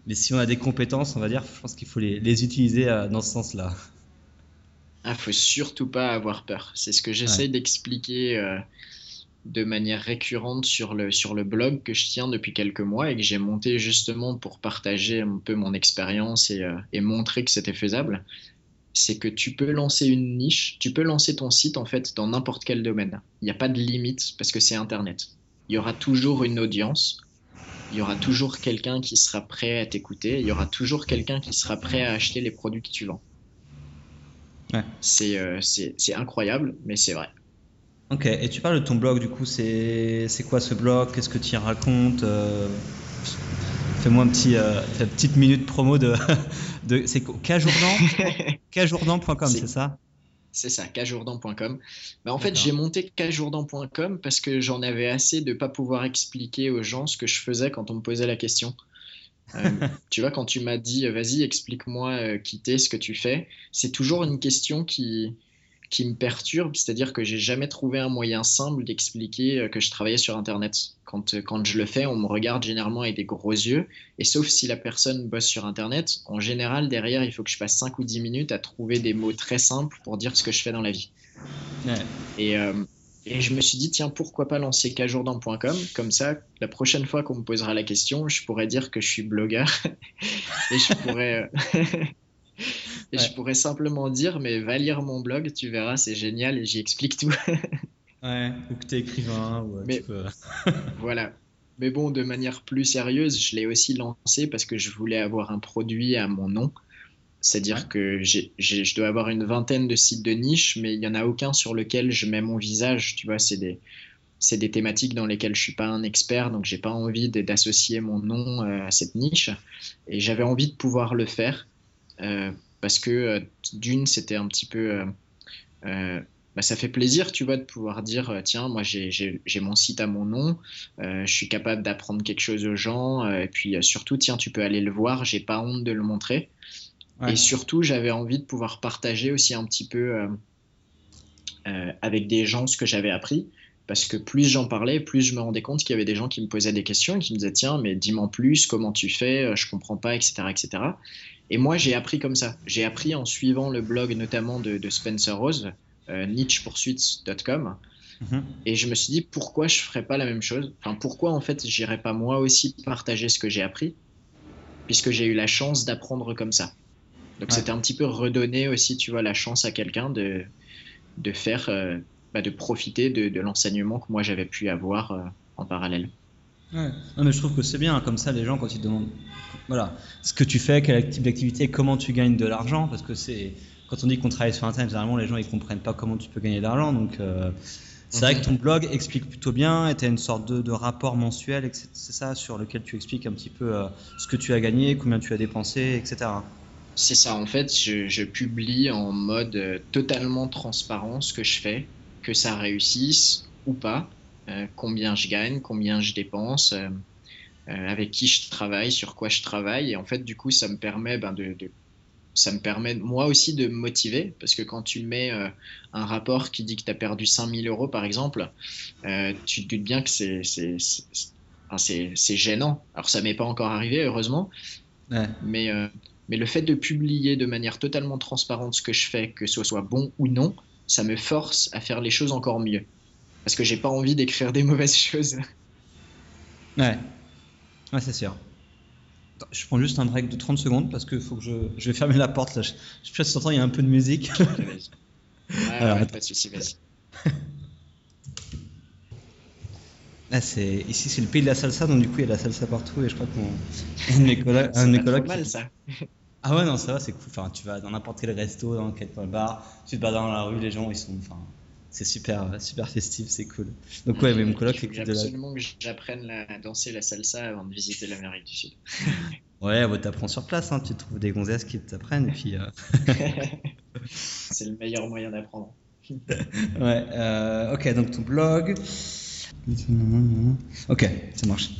B: mais si on a des compétences, on va dire, je pense qu'il faut les, les utiliser dans ce sens-là.
C: Ah, faut surtout pas avoir peur. C'est ce que j'essaye d'expliquer euh, de manière récurrente sur le, sur le blog que je tiens depuis quelques mois et que j'ai monté justement pour partager un peu mon expérience et, euh, et montrer que c'était faisable, c'est que tu peux lancer une niche, tu peux lancer ton site en fait dans n'importe quel domaine. Il n'y a pas de limite parce que c'est Internet. Il y aura toujours une audience, il y aura toujours quelqu'un qui sera prêt à t'écouter, il y aura toujours quelqu'un qui sera prêt à acheter les produits que tu vends. Ouais. C'est euh, incroyable, mais c'est vrai.
B: Ok, et tu parles de ton blog, du coup, c'est quoi ce blog? Qu'est-ce que tu y racontes? Euh, Fais-moi un petit, euh, une petite minute promo de. de c'est Cajourdan c'est ça?
C: C'est ça, cajourdan.com. Bah, en fait, j'ai monté cajourdan.com parce que j'en avais assez de ne pas pouvoir expliquer aux gens ce que je faisais quand on me posait la question. Euh, tu vois, quand tu m'as dit, vas-y, explique-moi qui t'es, ce que tu fais, c'est toujours une question qui, qui me perturbe, c'est-à-dire que j'ai jamais trouvé un moyen simple d'expliquer euh, que je travaillais sur Internet. Quand, euh, quand je le fais, on me regarde généralement avec des gros yeux, et sauf si la personne bosse sur Internet, en général, derrière, il faut que je passe 5 ou 10 minutes à trouver des mots très simples pour dire ce que je fais dans la vie. Et, euh, et, je me suis dit, tiens, pourquoi pas lancer cajourdan.com Comme ça, la prochaine fois qu'on me posera la question, je pourrais dire que je suis blogueur, et je pourrais... Et je pourrais simplement dire, mais va lire mon blog, tu verras, c'est génial et j'y explique tout.
B: ouais, ou que tu es écrivain. Ou,
C: mais, voilà. Mais bon, de manière plus sérieuse, je l'ai aussi lancé parce que je voulais avoir un produit à mon nom. C'est-à-dire que je dois avoir une vingtaine de sites de niche, mais il n'y en a aucun sur lequel je mets mon visage. Tu vois, c'est des, c'est des thématiques dans lesquelles je suis pas un expert, donc j'ai pas envie d'associer mon nom euh, à cette niche. Et j'avais envie de pouvoir le faire. Euh, parce que euh, d'une, c'était un petit peu... Euh, bah, ça fait plaisir, tu vois, de pouvoir dire, tiens, moi j'ai mon site à mon nom, je suis capable d'apprendre quelque chose aux gens, et puis surtout, tiens, tu peux aller le voir, j'ai pas honte de le montrer. Et surtout, j'avais envie de pouvoir partager aussi un petit peu avec des gens ce que j'avais appris parce que plus j'en parlais, plus je me rendais compte qu'il y avait des gens qui me posaient des questions et qui me disaient tiens mais dis-moi plus comment tu fais, je comprends pas etc etc. Et moi, j'ai appris comme ça. J'ai appris en suivant le blog notamment de, Spencer Rose, euh, nichepoursuits.com. Mhm. Et je me suis dit, pourquoi je ferais pas la même chose? Enfin, pourquoi en fait, j'irais pas moi aussi partager ce que j'ai appris? Puisque j'ai eu la chance d'apprendre comme ça. Donc, c'était un petit peu redonner aussi, tu vois, la chance à quelqu'un de, de faire, euh, bah, de profiter de, l'enseignement que moi j'avais pu avoir euh, en parallèle.
B: Ouais. Non, mais je trouve que c'est bien, comme ça, les gens, quand ils demandent voilà, ce que tu fais, quel type d'activité, comment tu gagnes de l'argent, parce que c'est quand on dit qu'on travaille sur Internet, généralement, les gens ils comprennent pas comment tu peux gagner de l'argent. Donc, euh, c'est vrai que ton blog explique plutôt bien, et tu as une sorte de, rapport mensuel, c'est ça, sur lequel tu expliques un petit peu euh, ce que tu as gagné, combien tu as dépensé, etc.
C: C'est ça, en fait, je, je, publie en mode euh, totalement transparent ce que je fais, que ça réussisse ou pas. Euh, combien je gagne, combien je dépense, euh, euh, avec qui je travaille, sur quoi je travaille. Et en fait, du coup, ça me permet ben, de, ça me permet moi aussi de me motiver parce que quand tu mets un rapport qui dit que tu as perdu 5000 euros par exemple, tu te doutes bien que c'est c'est gênant. Alors ça m'est pas encore arrivé heureusement, mais, mais le fait de publier de manière totalement transparente ce que je fais, que ce soit bon ou non, ça me force à faire les choses encore mieux parce que j'ai pas envie d'écrire des mauvaises choses.
B: Ouais, ouais c'est sûr. Je prends juste un break de 30 secondes parce que faut que je, je vais fermer la porte là. Je, je sais pas si il y a un peu de musique.
C: ouais, Alors, pas de soucis, vas-y.
B: Ah, c'est... Ici, c'est le pays de la salsa, donc du coup, il y a de la salsa partout. Et je crois que mon... un de
C: mal, ça.
B: Ah ouais, non, ça va, c'est cool. Enfin, tu vas dans n'importe quel resto, dans quel bar, tu te bats dans la rue, les gens, ils sont. Enfin, c'est super, super festif, c'est cool. Donc ouais, mais mon coloc
C: de la... absolument que j'apprenne à danser la salsa avant de visiter l'Amérique du Sud.
B: ouais, bah, t'apprends sur place, hein. tu trouves des gonzesses qui t'apprennent et puis. Euh,
C: c'est le meilleur moyen d'apprendre.
B: ouais, euh, ok, donc ton blog. Ok, ça marche.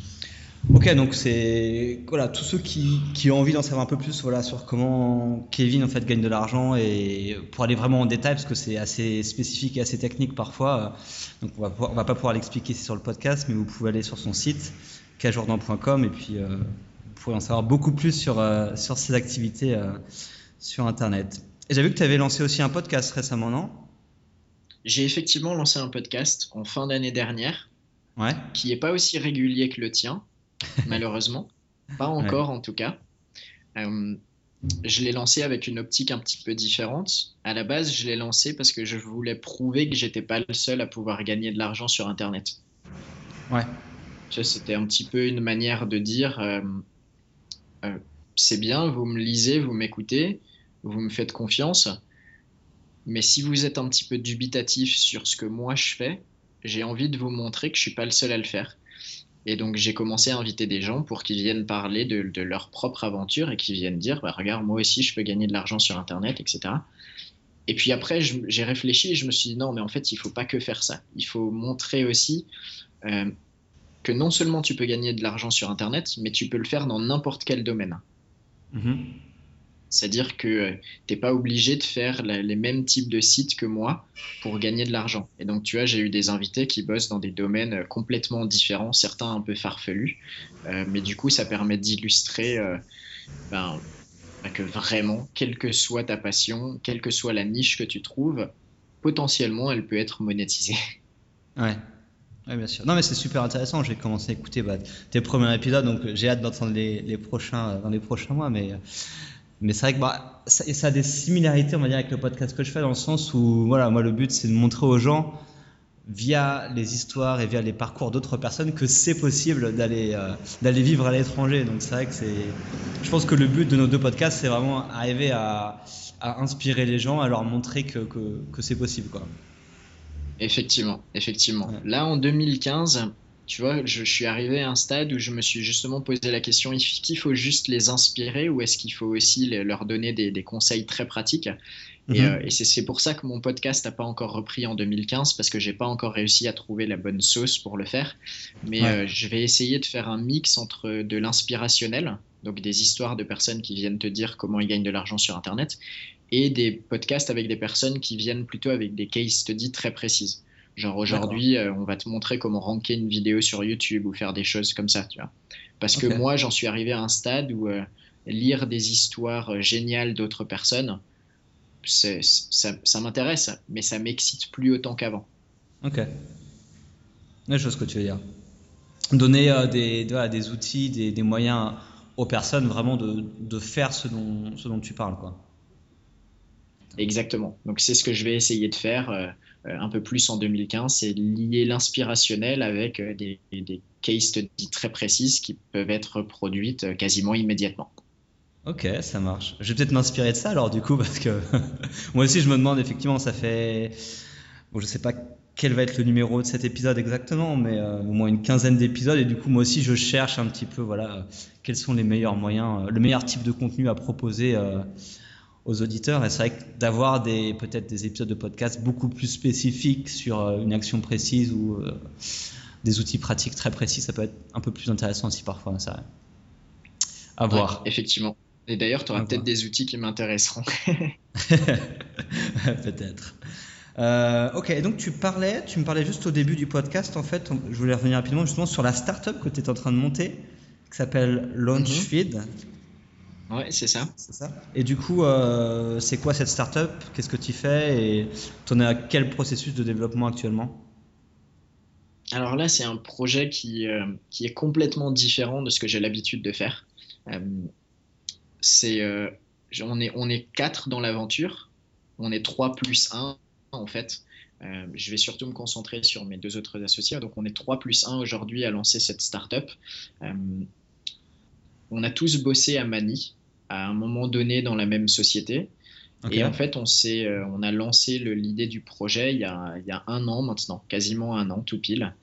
B: Ok, donc c'est voilà tous ceux qui, qui ont envie d'en savoir un peu plus voilà sur comment Kevin en fait gagne de l'argent et pour aller vraiment en détail parce que c'est assez spécifique et assez technique parfois. Donc on va va pas pouvoir l'expliquer sur le podcast, mais vous pouvez aller sur son site cajordan.com et puis euh, vous pourrez en savoir beaucoup plus sur euh, sur ses activités euh, sur internet. Et j'ai vu que tu avais lancé aussi un podcast récemment, non?
C: J'ai effectivement lancé un podcast en fin d'année dernière, qui n'est pas aussi régulier que le tien, malheureusement. Pas encore en tout cas. Euh, je l'ai lancé avec une optique un petit peu différente. À la base, je l'ai lancé parce que je voulais prouver que j'étais pas le seul à pouvoir gagner de l'argent sur Internet.
B: Ouais.
C: C'était un petit peu une manière de dire euh, euh, c'est bien, vous me lisez, vous m'écoutez, vous me faites confiance, mais si vous êtes un petit peu dubitatif sur ce que moi je fais, j'ai envie de vous montrer que je suis pas le seul à le faire. Et donc j'ai commencé à inviter des gens pour qu'ils viennent parler de, leur propre aventure et qu'ils viennent dire, bah, regarde, moi aussi je peux gagner de l'argent sur Internet, etc. Et puis après, j'ai réfléchi et je me suis dit, non, mais en fait, il faut pas que faire ça. Il faut montrer aussi euh, que non seulement tu peux gagner de l'argent sur Internet, mais tu peux le faire dans n'importe quel domaine. Mm-hmm. C'est-à-dire que euh, tu n'es pas obligé de faire les mêmes types de sites que moi pour gagner de l'argent. Et donc, tu vois, j'ai eu des invités qui bossent dans des domaines euh, complètement différents, certains un peu farfelus. Euh, mais du coup, ça permet d'illustrer ben, ben, que vraiment, quelle que soit ta passion, quelle que soit la niche que tu trouves, potentiellement, elle peut être monétisée.
B: Ouais. Oui, bien sûr. Non, mais c'est super intéressant. J'ai commencé à écouter bah, tes premiers épisodes, donc j'ai hâte d'entendre les, les, prochains dans les prochains mois. Mais mais c'est vrai que bah, ça, a des similarités, on va dire, avec le podcast que je fais, dans le sens où, voilà, moi, le but, c'est de montrer aux gens, via les histoires et via les parcours d'autres personnes, que c'est possible d'aller euh, d'aller vivre à l'étranger. Donc, c'est vrai que c'est. Je pense que le but de nos deux podcasts, c'est vraiment arriver à, à, inspirer les gens, à leur montrer que, que, que c'est possible, quoi.
C: Effectivement, effectivement. Là, en 2015, tu vois, je, suis arrivé à un stade où je me suis justement posé la question est-ce qu'il faut juste les inspirer ou est-ce qu'il faut aussi leur donner des, conseils très pratiques? Et, mhm. euh, c'est pour ça que mon podcast n'a pas encore repris en 2015 parce que j'ai pas encore réussi à trouver la bonne sauce pour le faire. Mais euh, je vais essayer de faire un mix entre de l'inspirationnel, donc des histoires de personnes qui viennent te dire comment ils gagnent de l'argent sur Internet, et des podcasts avec des personnes qui viennent plutôt avec des case studies très précises. Genre aujourd'hui, euh, on va te montrer comment ranker une vidéo sur YouTube ou faire des choses comme ça, tu vois. Parce que moi, j'en suis arrivé à un stade où euh, lire des histoires euh, géniales d'autres personnes, ça, ça m'intéresse, mais ça m'excite plus autant qu'avant.
B: Ok. Je vois ce que tu veux dire. Donner des, des outils, des, des, moyens aux personnes vraiment de, de faire ce dont, ce dont tu parles, quoi.
C: Exactement. Donc c'est ce que je vais essayer de faire. Euh, un peu plus en 2015, c'est lier l'inspirationnel avec euh, des, des case studies très précises qui peuvent être produites euh, quasiment immédiatement.
B: Ok, ça marche. Je vais peut-être m'inspirer de ça alors du coup parce que moi aussi je me demande effectivement ça fait bon je sais pas quel va être le numéro de cet épisode exactement mais au moins une quinzaine d'épisodes et du coup moi aussi je cherche un petit peu voilà quels sont les meilleurs moyens le meilleur type de contenu à proposer aux auditeurs. Et c'est vrai que d'avoir des, peut-être des épisodes de podcast beaucoup plus spécifiques sur euh, une action précise ou euh, des outils pratiques très précis, ça peut être un peu plus intéressant aussi parfois. Ça. À voir.
C: effectivement. Et d'ailleurs, tu auras peut-être des outils qui m'intéresseront.
B: peut-être. Euh, ok, donc tu parlais, tu me parlais juste au début du podcast, en fait, je voulais revenir rapidement justement sur la startup que tu es en train de monter, qui s'appelle Launchfeed. Mhm.
C: Ouais, c'est ça.
B: ça. Et du coup, euh, c'est quoi cette startup? Qu'est-ce que tu fais? Et tu en es à quel processus de développement actuellement?
C: Alors là, c'est un projet qui, euh, qui est complètement différent de ce que j'ai l'habitude de faire. Euh, c'est, on, est, on est quatre dans l'aventure. On est trois plus un, en fait. je vais surtout me concentrer sur mes deux autres associés. Donc, on est trois plus un aujourd'hui à lancer cette startup on a tous bossé à Mani à un moment donné dans la même société. Et en fait, on, euh, on a lancé l'idée du projet il y, a, un an maintenant, quasiment un an tout pile,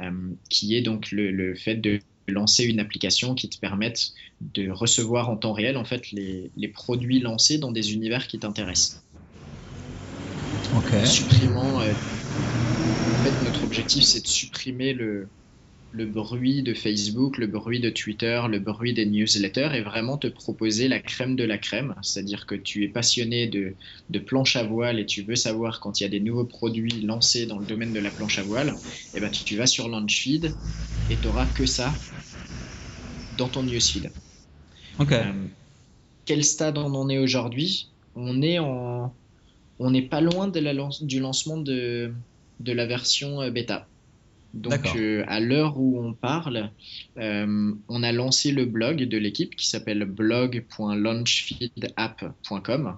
C: euh, qui est donc le, fait de lancer une application qui te permette de recevoir en temps réel en fait les, produits lancés dans des univers qui t'intéressent.
B: Ok.
C: Supprimant, euh, en fait, notre objectif c'est de supprimer le, le bruit de Facebook, le bruit de Twitter, le bruit des newsletters et vraiment te proposer la crème de la crème. C'est-à-dire que tu es passionné de, de, planche à voile et tu veux savoir quand il y a des nouveaux produits lancés dans le domaine de la planche à voile, et eh ben tu, vas sur Launchfeed et tu n'auras que ça dans ton newsfeed.
B: Ok.
C: Euh, quel stade on en est aujourd'hui? On est en On n'est pas loin de la, du lancement de, de la version bêta. Donc à l'heure où on parle, on a lancé le blog de l'équipe qui s'appelle blog.launchfeedapp.com.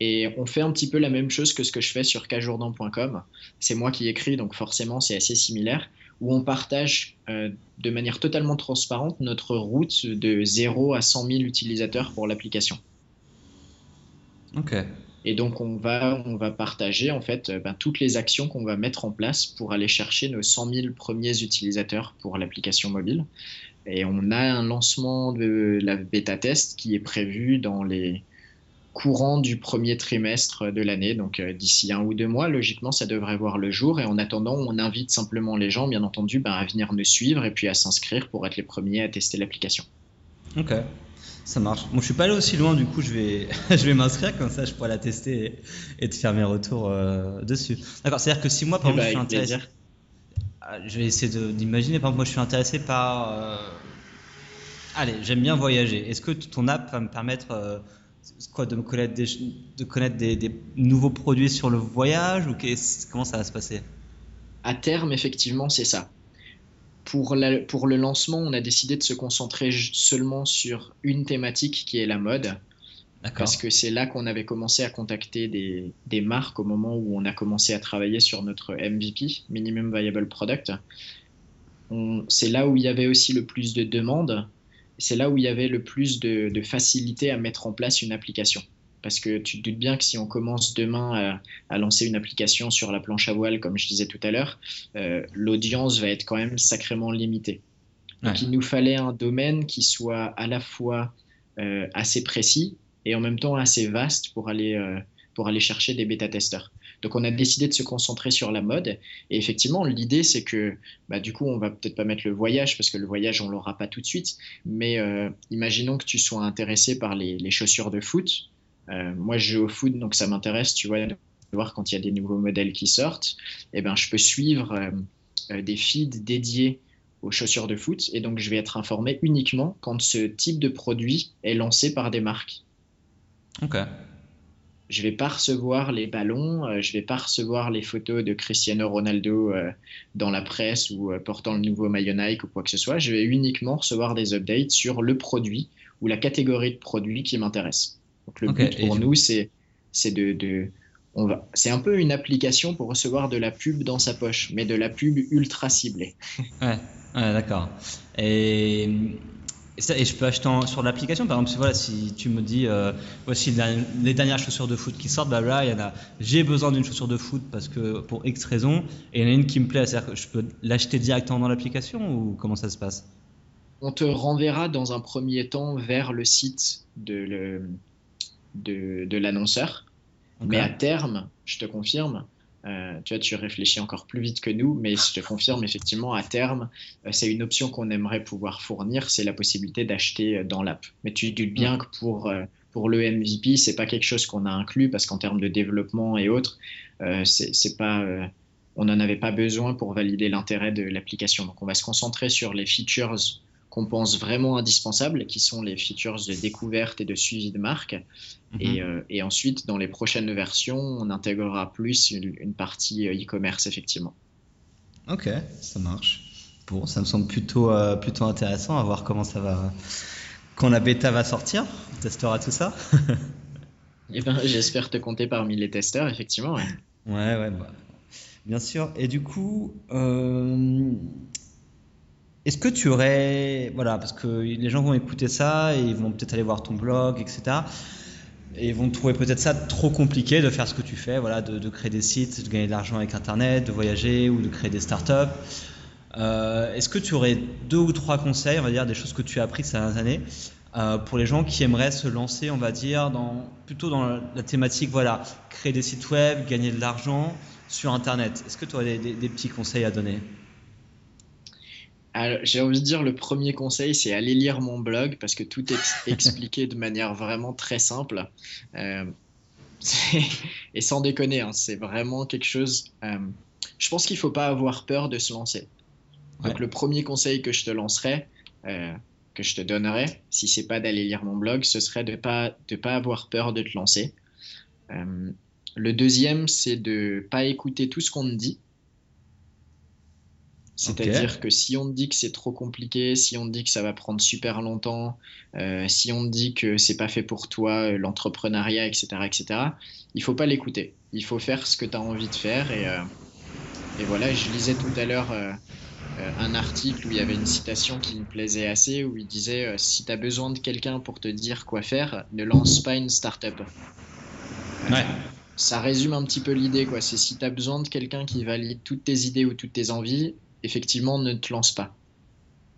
C: Et on fait un petit peu la même chose que ce que je fais sur kjourdan.com. C'est moi qui écris, donc forcément c'est assez similaire, où on partage euh, de manière totalement transparente notre route de 0 à 100 000 utilisateurs pour l'application.
B: Ok.
C: Et donc on va, on va partager en fait euh, ben, toutes les actions qu'on va mettre en place pour aller chercher nos 100 000 premiers utilisateurs pour l'application mobile. Et on a un lancement de la bêta test qui est prévu dans les courant du premier trimestre de l'année. Donc euh, d'ici un ou deux mois, logiquement, ça devrait voir le jour. Et en attendant, on invite simplement les gens, bien entendu, ben, à venir nous suivre et puis à s'inscrire pour être les premiers à tester l'application.
B: Ok, ça marche. Bon, je suis pas allé aussi loin, du coup, je vais, je vais m'inscrire comme ça, je pourrai la tester et, te faire mes retours euh, dessus. D'accord, c'est-à-dire que si moi, par eh exemple, ben, je suis intéressé, ah, je vais essayer d'imaginer. Par exemple, moi, je suis intéressé par. Euh, allez, j'aime bien voyager. Est-ce que ton app va me permettre quoi, de, me connaître des, de connaître des, nouveaux produits sur le voyage ou comment ça va se passer?
C: À terme, effectivement, c'est ça. Pour, pour le lancement, on a décidé de se concentrer seulement sur une thématique qui est la mode. Parce que c'est là qu'on avait commencé à contacter des, des, marques au moment où on a commencé à travailler sur notre MVP, Minimum Viable Product. C'est là où il y avait aussi le plus de demandes c'est là où il y avait le plus de, facilité à mettre en place une application. Parce que tu te doutes bien que si on commence demain à, lancer une application sur la planche à voile, comme je disais tout à l'heure, euh, l'audience va être quand même sacrément limitée. Donc il nous fallait un domaine qui soit à la fois euh, assez précis et en même temps assez vaste pour aller, euh, pour aller chercher des bêta-testeurs. Donc on a décidé de se concentrer sur la mode. Et effectivement, l'idée c'est que bah, du coup, on va peut-être pas mettre le voyage parce que le voyage on l'aura pas tout de suite. Mais euh, imaginons que tu sois intéressé par les, chaussures de foot. Euh, moi, je joue au foot, donc ça m'intéresse, tu vois, de voir quand il y a des nouveaux modèles qui sortent. Et eh ben, je peux suivre euh, des feeds dédiés aux chaussures de foot et donc je vais être informé uniquement quand ce type de produit est lancé par des marques.
B: Ok
C: je vais pas recevoir les ballons, euh, je vais pas recevoir les photos de Cristiano Ronaldo euh, dans la presse ou euh, portant le nouveau maillot Nike ou quoi que ce soit. Je vais uniquement recevoir des updates sur le produit ou la catégorie de produit qui m'intéresse. Donc le but pour nous, c'est c'est de, de on va, c'est un peu une application pour recevoir de la pub dans sa poche, mais de la pub ultra ciblée.
B: ouais, ouais d'accord. Et et, je peux acheter sur l'application, par exemple, si, voilà, si tu me dis, euh, voici les dernières chaussures de foot qui sortent, bah là, il y en a, j'ai besoin d'une chaussure de foot parce que pour X raisons, et il y en a une qui me plaît, c'est-à-dire que je peux l'acheter directement dans l'application ou comment ça se passe?
C: On te renverra dans un premier temps vers le site de, le, de, l'annonceur, mais à terme, je te confirme, euh, tu vois, tu réfléchis encore plus vite que nous, mais je te confirme effectivement à terme, euh, c'est une option qu'on aimerait pouvoir fournir, c'est la possibilité d'acheter euh, dans l'app. Mais tu doutes bien mm. que pour pour le MVP, c'est pas quelque chose qu'on a inclus parce qu'en termes de développement et autres, c'est pas on n'en avait pas besoin pour valider l'intérêt de l'application. Donc on va se concentrer sur les features qu'on pense vraiment indispensables, qui sont les features de découverte et de suivi de marque. Mhm. Euh, et, ensuite, dans les prochaines versions, on intégrera plus une, partie euh, e-commerce, effectivement.
B: Ok, ça marche. Bon, ça me semble plutôt, euh, plutôt intéressant à voir comment ça va. Quand la bêta va sortir, on testera tout ça.
C: eh ben, j'espère te compter parmi les testeurs, effectivement. Ouais,
B: ouais, ouais bah, bien sûr. Et du coup, est-ce que tu aurais, voilà, parce que les gens vont écouter ça et ils vont peut-être aller voir ton blog, etc. Et ils vont trouver peut-être ça trop compliqué de faire ce que tu fais, voilà, de, créer des sites, de gagner de l'argent avec Internet, de voyager ou de créer des startups. Euh, Est-ce que tu aurais deux ou trois conseils, on va dire, des choses que tu as appris ces dernières années euh, pour les gens qui aimeraient se lancer, on va dire, plutôt dans la, thématique, voilà, créer des sites web, gagner de l'argent sur Internet? Est-ce que tu aurais des petits conseils à donner?
C: J'ai envie de dire, le premier conseil, c'est aller lire mon blog parce que tout est expliqué de manière vraiment très simple. Euh, et sans déconner, hein, c'est vraiment quelque chose. Euh, je pense qu'il ne faut pas avoir peur de se lancer. Donc, le premier conseil que je te lancerai, euh, que je te donnerai, si c'est pas d'aller lire mon blog, ce serait de ne pas, de pas avoir peur de te lancer. Le deuxième, c'est de pas écouter tout ce qu'on te dit. C'est-à-dire que si on te dit que c'est trop compliqué, si on te dit que ça va prendre super longtemps, euh, si on te dit que c'est pas fait pour toi, euh, l'entrepreneuriat, etc., etc., il faut pas l'écouter. Il faut faire ce que tu as envie de faire. Et, euh, et, voilà, je lisais tout à l'heure un article où il y avait une citation qui me plaisait assez, où il disait Si tu as besoin de quelqu'un pour te dire quoi faire, ne lance pas une start-up. Ouais. Ça résume un petit peu l'idée, quoi. C'est si tu as besoin de quelqu'un qui valide toutes tes idées ou toutes tes envies, effectivement, ne te lance pas.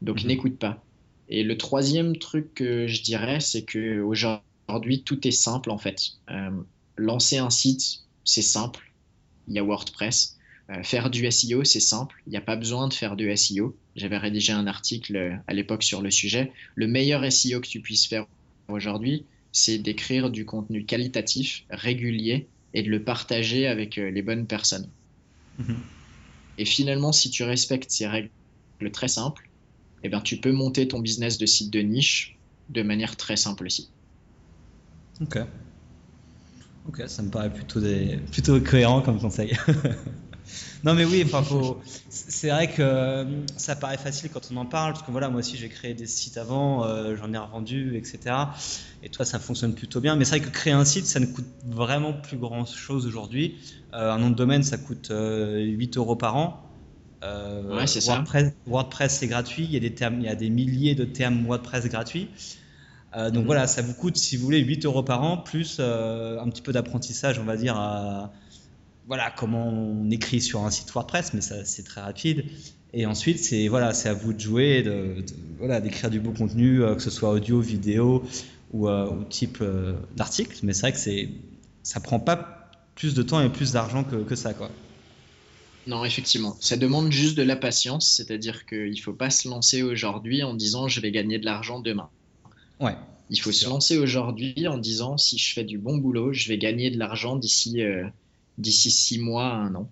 C: Donc mhm. n'écoute pas. Et le troisième truc que je dirais, c'est que aujourd'hui tout est simple en fait. Euh, lancer un site, c'est simple. Il y a WordPress. Euh, faire du SEO, c'est simple. Il n'y a pas besoin de faire du SEO. J'avais rédigé un article euh, à l'époque sur le sujet. Le meilleur SEO que tu puisses faire aujourd'hui, c'est d'écrire du contenu qualitatif, régulier, et de le partager avec les bonnes personnes. Mhm. Et finalement, si tu respectes ces règles très simples, eh bien, tu peux monter ton business de site de niche de manière très simple aussi.
B: Ok. Ok, ça me paraît plutôt, des... plutôt cohérent comme conseil. non mais oui, c'est vrai que euh, ça paraît facile quand on en parle, parce que voilà, moi aussi j'ai créé des sites avant, euh, j'en ai revendu, etc. Et toi, ça fonctionne plutôt bien. Mais c'est vrai que créer un site, ça ne coûte vraiment plus grand chose aujourd'hui. Euh, un nom de domaine, ça coûte 8 euros par an.
C: ouais, c'est
B: WordPress, ça. WordPress, c'est gratuit. Il y, a des termes, il y a des milliers de termes WordPress gratuits. donc mhm. voilà, ça vous coûte, si vous voulez, 8 euros par an, plus un petit peu d'apprentissage, on va dire, à, voilà comment on écrit sur un site WordPress, mais ça c'est très rapide. Et ensuite, c'est voilà, c'est à vous de jouer, de, voilà, d'écrire du beau contenu, euh, que ce soit audio, vidéo ou, euh, type euh, d'article. Mais c'est vrai que c'est, ça prend pas plus de temps et plus d'argent que, que, ça, quoi.
C: Non, effectivement, ça demande juste de la patience, c'est-à-dire qu'il ne faut pas se lancer aujourd'hui en disant je vais gagner de l'argent demain.
B: Ouais.
C: Il faut se lancer aujourd'hui en disant si je fais du bon boulot, je vais gagner de l'argent d'ici d'ici six mois à un an.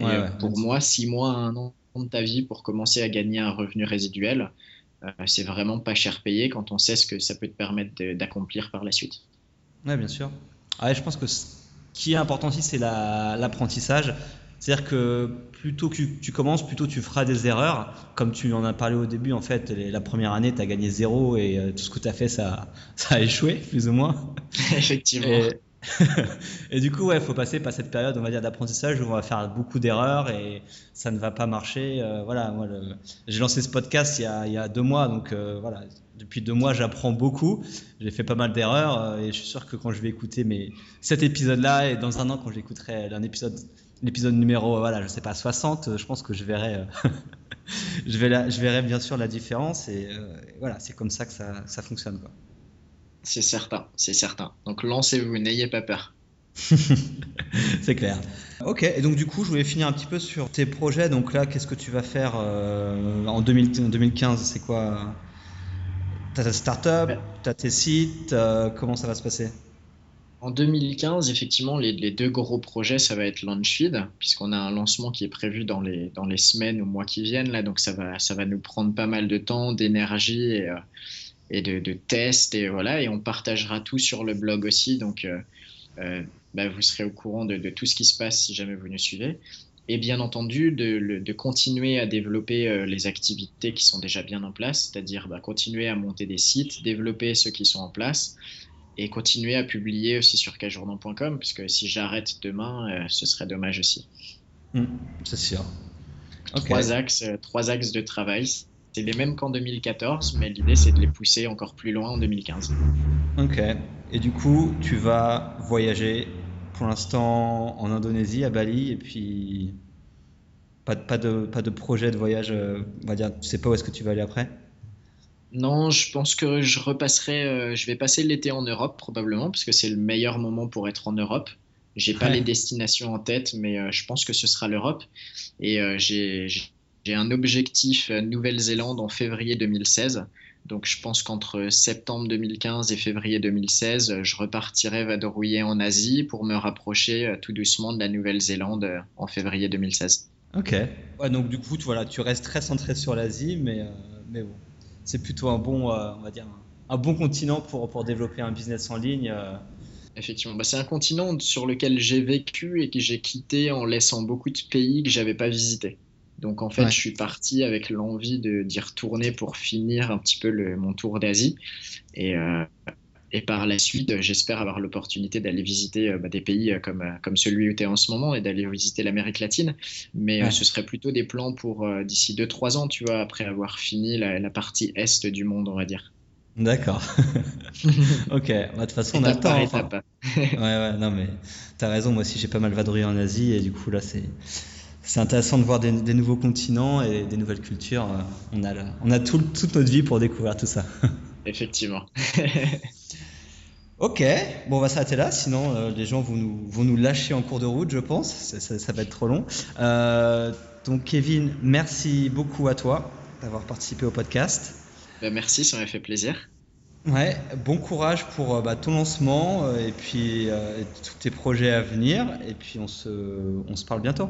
C: Euh, pour moi, six mois à un an de ta vie pour commencer à gagner un revenu résiduel, euh, c'est vraiment pas cher payé quand on sait ce que ça peut te permettre d'accomplir par la suite.
B: Oui, bien sûr. je pense que ce qui est important aussi, c'est l'apprentissage. C'est-à-dire que plutôt que tu commences, plutôt tu feras des erreurs. Comme tu en as parlé au début, en fait, la première année, tu as gagné zéro et euh, tout ce que tu as fait, ça, ça a échoué, plus ou moins.
C: Effectivement.
B: et du coup, il faut passer par cette période, on va dire, d'apprentissage où on va faire beaucoup d'erreurs et ça ne va pas marcher. Euh, voilà, moi, j'ai lancé ce podcast il y a, deux mois, donc euh, voilà, depuis deux mois, j'apprends beaucoup. J'ai fait pas mal d'erreurs euh, et je suis sûr que quand je vais écouter mes, cet épisode-là et dans un an, quand j'écouterai un épisode, l'épisode numéro, voilà, je sais pas, 60, je pense que je verrai, je, vais je verrai bien sûr la différence et, voilà, c'est comme ça que ça, ça fonctionne. Quoi.
C: C'est certain, c'est certain. Donc lancez-vous, n'ayez pas peur.
B: c'est clair. Ok, et donc du coup, je voulais finir un petit peu sur tes projets. Donc là, qu'est-ce que tu vas faire euh, en 2015 C'est quoi? T'as ta startup, t'as tes sites, euh, comment ça va se passer?
C: En 2015, effectivement, les, deux gros projets, ça va être Launchfeed, puisqu'on a un lancement qui est prévu dans les, dans les semaines ou mois qui viennent. Là, donc ça va, ça va nous prendre pas mal de temps, d'énergie et. Euh, et de, tests et voilà et on partagera tout sur le blog aussi donc euh, euh, bah, vous serez au courant de, tout ce qui se passe si jamais vous nous suivez. Et bien entendu de, continuer à développer euh, les activités qui sont déjà bien en place c'est-à-dire bah, continuer à monter des sites développer ceux qui sont en place et continuer à publier aussi sur cajournant.com parce que si j'arrête demain ce serait dommage aussi.
B: Mmh, c'est sûr.
C: Trois axes trois axes de travail c'est les mêmes qu'en 2014, mais l'idée c'est de les pousser encore plus loin en 2015.
B: Ok. Et du coup, tu vas voyager pour l'instant en Indonésie, à Bali, et puis pas, pas, de, pas de projet de voyage, euh, on va dire, tu sais pas où est-ce que tu vas aller après?
C: Non, je pense que je repasserai, euh, je vais passer l'été en Europe probablement, parce que c'est le meilleur moment pour être en Europe. J'ai pas les destinations en tête, mais euh, je pense que ce sera l'Europe. Et j'ai j'ai un objectif Nouvelle-Zélande en février 2016. Donc je pense qu'entre septembre 2015 et février 2016, je repartirai vadrouiller en Asie pour me rapprocher euh, tout doucement de la Nouvelle-Zélande euh, en février 2016.
B: Ok. Ouais, donc du coup, tu, voilà, tu restes très centré sur l'Asie, mais, euh, mais bon, c'est plutôt un bon, on va dire, un bon continent pour, pour développer un business en ligne.
C: effectivement. Bah, c'est un continent sur lequel j'ai vécu et que j'ai quitté en laissant beaucoup de pays que j'avais pas visités. Donc en fait, je suis parti avec l'envie d'y retourner pour finir un petit peu le, mon tour d'Asie. Et, euh, et par la suite, j'espère avoir l'opportunité d'aller visiter euh, bah, des pays euh, comme, comme celui où tu es en ce moment et d'aller visiter l'Amérique latine. Mais ce serait plutôt des plans pour d'ici 2-3 ans, tu vois, après avoir fini la, la, partie est du monde, on va dire.
B: D'accord. ok, bah, de toute façon, on a le temps. ouais, ouais, non, mais t'as raison, moi aussi j'ai pas mal vadrouillé en Asie et du coup là c'est c'est intéressant de voir des, nouveaux continents et des nouvelles cultures. Euh, on a, on a toute notre vie pour découvrir tout ça.
C: Effectivement.
B: ok, bon, on va s'arrêter là, sinon euh, les gens vont nous, vont nous lâcher en cours de route, je pense. Ça, va être trop long. Euh, donc, Kevin, merci beaucoup à toi d'avoir participé au podcast.
C: Ben, merci, ça m'a fait plaisir.
B: Ouais, bon courage pour bah, ton lancement et puis tous tes projets à venir. Et puis on se, on se parle bientôt.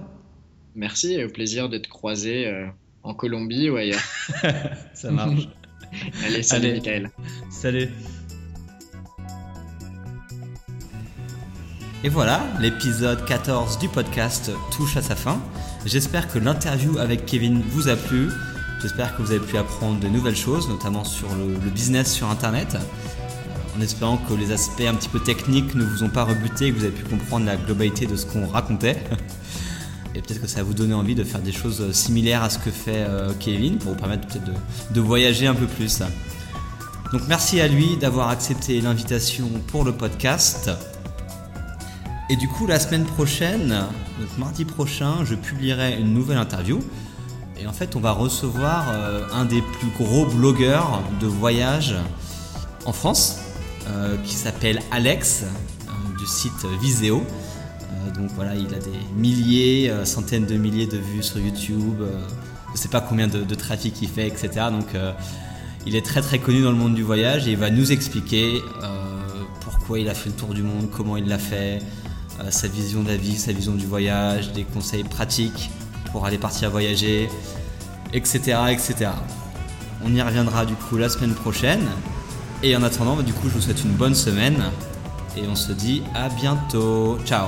C: Merci et au plaisir de te croiser euh, en Colombie ou ailleurs.
B: Ça marche.
C: Allez, salut Michael.
B: Salut. Et voilà, l'épisode 14 du podcast touche à sa fin. J'espère que l'interview avec Kevin vous a plu. J'espère que vous avez pu apprendre de nouvelles choses, notamment sur le, le business sur Internet en espérant que les aspects un petit peu techniques ne vous ont pas rebuté et que vous avez pu comprendre la globalité de ce qu'on racontait. et peut-être que ça va vous donner envie de faire des choses euh, similaires à ce que fait euh, Kevin pour vous permettre peut-être de, voyager un peu plus. Donc merci à lui d'avoir accepté l'invitation pour le podcast. Et du coup, la semaine prochaine, donc mardi prochain, je publierai une nouvelle interview. Et en fait, on va recevoir euh, un des plus gros blogueurs de voyage en France, qui s'appelle Alex, du site Viséo. Euh, donc voilà, il a des milliers, euh, centaines de milliers de vues sur YouTube. Euh, je ne sais pas combien de, trafic il fait, etc. Donc il est très très connu dans le monde du voyage et il va nous expliquer pourquoi il a fait le tour du monde, comment il l'a fait, sa vision de la vie, sa vision du voyage, des conseils pratiques pour aller partir voyager, etc., etc. On y reviendra du coup la semaine prochaine. Et en attendant, bah, du coup, je vous souhaite une bonne semaine et on se dit à bientôt. Ciao